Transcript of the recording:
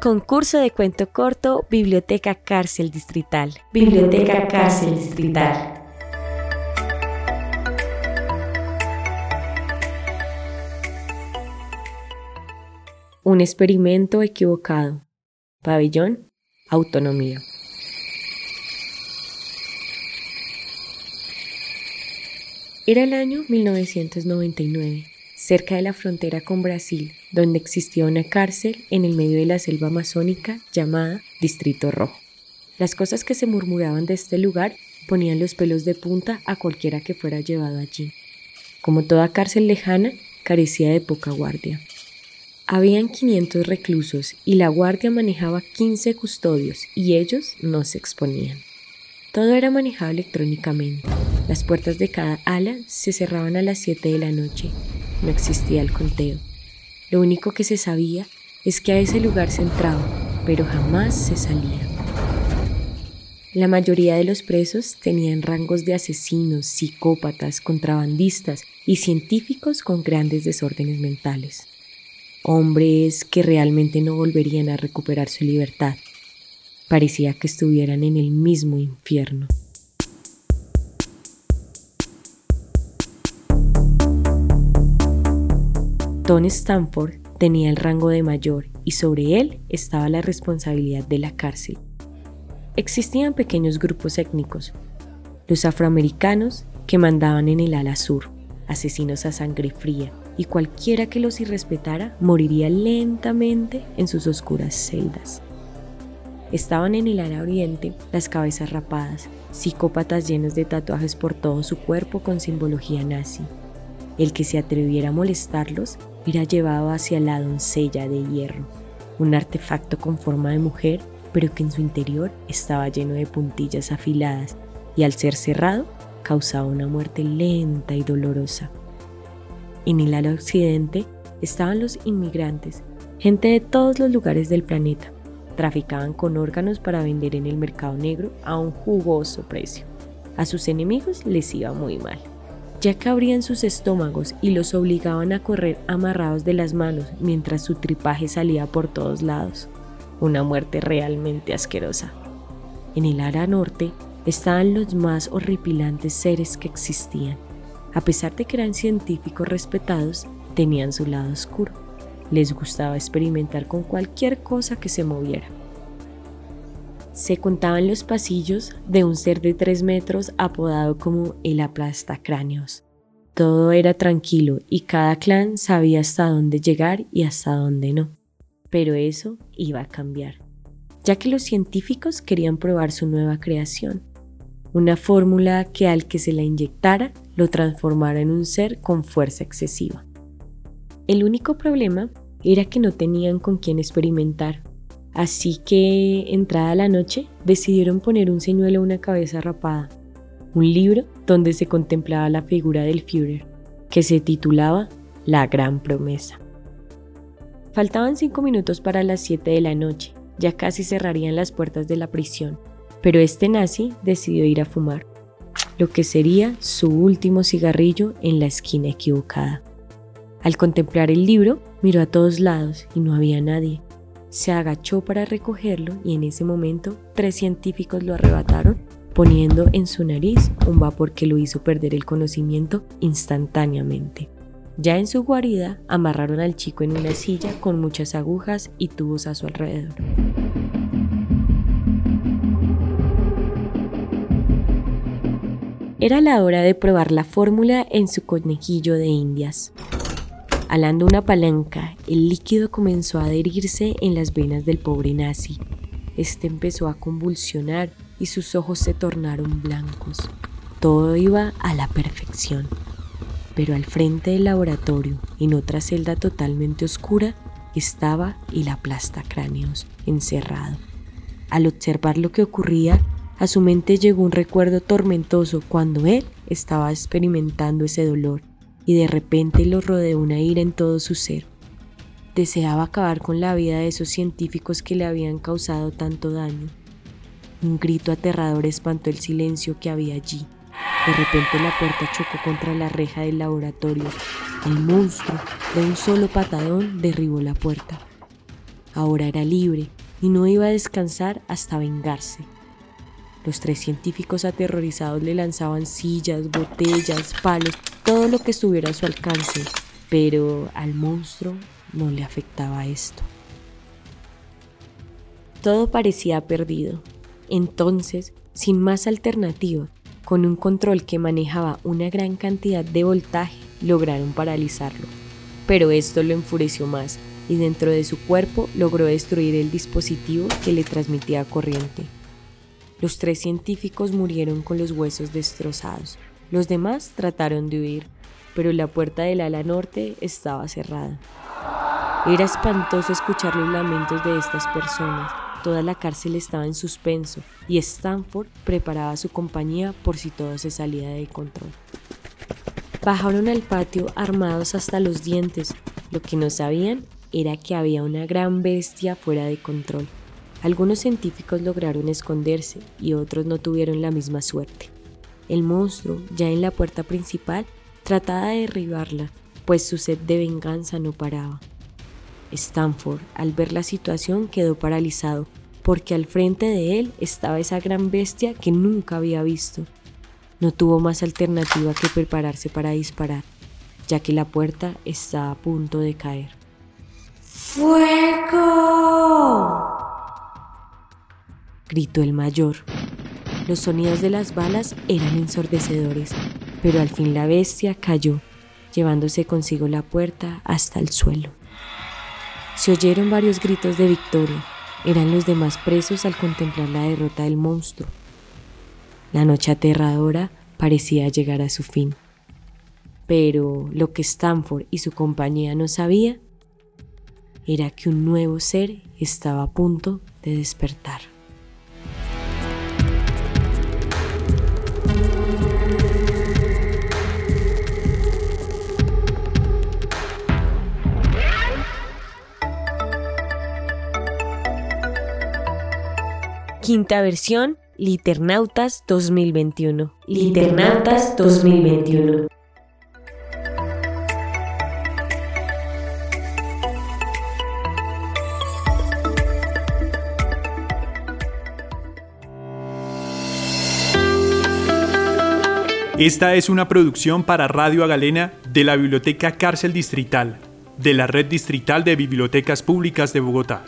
Concurso de cuento corto, Biblioteca Cárcel Distrital. Biblioteca Cárcel Distrital. Un experimento equivocado. Pabellón, autonomía. Era el año 1999 cerca de la frontera con Brasil, donde existía una cárcel en el medio de la selva amazónica llamada Distrito Rojo. Las cosas que se murmuraban de este lugar ponían los pelos de punta a cualquiera que fuera llevado allí. Como toda cárcel lejana, carecía de poca guardia. Habían 500 reclusos y la guardia manejaba 15 custodios y ellos no se exponían. Todo era manejado electrónicamente. Las puertas de cada ala se cerraban a las 7 de la noche no existía el conteo. Lo único que se sabía es que a ese lugar se entraba, pero jamás se salía. La mayoría de los presos tenían rangos de asesinos, psicópatas, contrabandistas y científicos con grandes desórdenes mentales. Hombres que realmente no volverían a recuperar su libertad. Parecía que estuvieran en el mismo infierno. Don Stanford tenía el rango de mayor y sobre él estaba la responsabilidad de la cárcel. Existían pequeños grupos étnicos, los afroamericanos que mandaban en el ala sur, asesinos a sangre fría, y cualquiera que los irrespetara moriría lentamente en sus oscuras celdas. Estaban en el ala oriente las cabezas rapadas, psicópatas llenos de tatuajes por todo su cuerpo con simbología nazi. El que se atreviera a molestarlos era llevado hacia la doncella de hierro, un artefacto con forma de mujer, pero que en su interior estaba lleno de puntillas afiladas y al ser cerrado causaba una muerte lenta y dolorosa. En el ala occidente estaban los inmigrantes, gente de todos los lugares del planeta. Traficaban con órganos para vender en el mercado negro a un jugoso precio. A sus enemigos les iba muy mal ya que abrían sus estómagos y los obligaban a correr amarrados de las manos mientras su tripaje salía por todos lados. Una muerte realmente asquerosa. En el ara norte estaban los más horripilantes seres que existían. A pesar de que eran científicos respetados, tenían su lado oscuro. Les gustaba experimentar con cualquier cosa que se moviera. Se contaban los pasillos de un ser de tres metros apodado como el aplastacráneos. Todo era tranquilo y cada clan sabía hasta dónde llegar y hasta dónde no. Pero eso iba a cambiar, ya que los científicos querían probar su nueva creación, una fórmula que al que se la inyectara lo transformara en un ser con fuerza excesiva. El único problema era que no tenían con quién experimentar Así que, entrada la noche, decidieron poner un señuelo a una cabeza rapada, un libro donde se contemplaba la figura del Führer, que se titulaba La Gran Promesa. Faltaban cinco minutos para las siete de la noche, ya casi cerrarían las puertas de la prisión, pero este nazi decidió ir a fumar, lo que sería su último cigarrillo en la esquina equivocada. Al contemplar el libro, miró a todos lados y no había nadie. Se agachó para recogerlo y en ese momento tres científicos lo arrebataron poniendo en su nariz un vapor que lo hizo perder el conocimiento instantáneamente. Ya en su guarida amarraron al chico en una silla con muchas agujas y tubos a su alrededor. Era la hora de probar la fórmula en su conejillo de indias. Alando una palanca, el líquido comenzó a adherirse en las venas del pobre nazi. Este empezó a convulsionar y sus ojos se tornaron blancos. Todo iba a la perfección. Pero al frente del laboratorio, en otra celda totalmente oscura, estaba el aplasta cráneos, encerrado. Al observar lo que ocurría, a su mente llegó un recuerdo tormentoso cuando él estaba experimentando ese dolor y de repente lo rodeó una ira en todo su ser. Deseaba acabar con la vida de esos científicos que le habían causado tanto daño. Un grito aterrador espantó el silencio que había allí. De repente la puerta chocó contra la reja del laboratorio. El monstruo, de un solo patadón, derribó la puerta. ahora era libre y no iba a descansar hasta vengarse. Los tres científicos aterrorizados le lanzaban sillas, botellas, palos, todo lo que estuviera a su alcance, pero al monstruo no le afectaba esto. Todo parecía perdido. Entonces, sin más alternativa, con un control que manejaba una gran cantidad de voltaje, lograron paralizarlo. Pero esto lo enfureció más y dentro de su cuerpo logró destruir el dispositivo que le transmitía corriente. Los tres científicos murieron con los huesos destrozados. Los demás trataron de huir, pero la puerta del ala norte estaba cerrada. Era espantoso escuchar los lamentos de estas personas. Toda la cárcel estaba en suspenso y Stanford preparaba su compañía por si todo se salía de control. Bajaron al patio armados hasta los dientes. Lo que no sabían era que había una gran bestia fuera de control. Algunos científicos lograron esconderse y otros no tuvieron la misma suerte. El monstruo, ya en la puerta principal, trataba de derribarla, pues su sed de venganza no paraba. Stanford, al ver la situación, quedó paralizado, porque al frente de él estaba esa gran bestia que nunca había visto. No tuvo más alternativa que prepararse para disparar, ya que la puerta estaba a punto de caer. ¡Fuego! Gritó el mayor. Los sonidos de las balas eran ensordecedores, pero al fin la bestia cayó, llevándose consigo la puerta hasta el suelo. Se oyeron varios gritos de victoria. Eran los demás presos al contemplar la derrota del monstruo. La noche aterradora parecía llegar a su fin. Pero lo que Stanford y su compañía no sabía era que un nuevo ser estaba a punto de despertar. Quinta versión, Liternautas 2021. Liternautas 2021. Esta es una producción para Radio Agalena de la Biblioteca Cárcel Distrital, de la Red Distrital de Bibliotecas Públicas de Bogotá.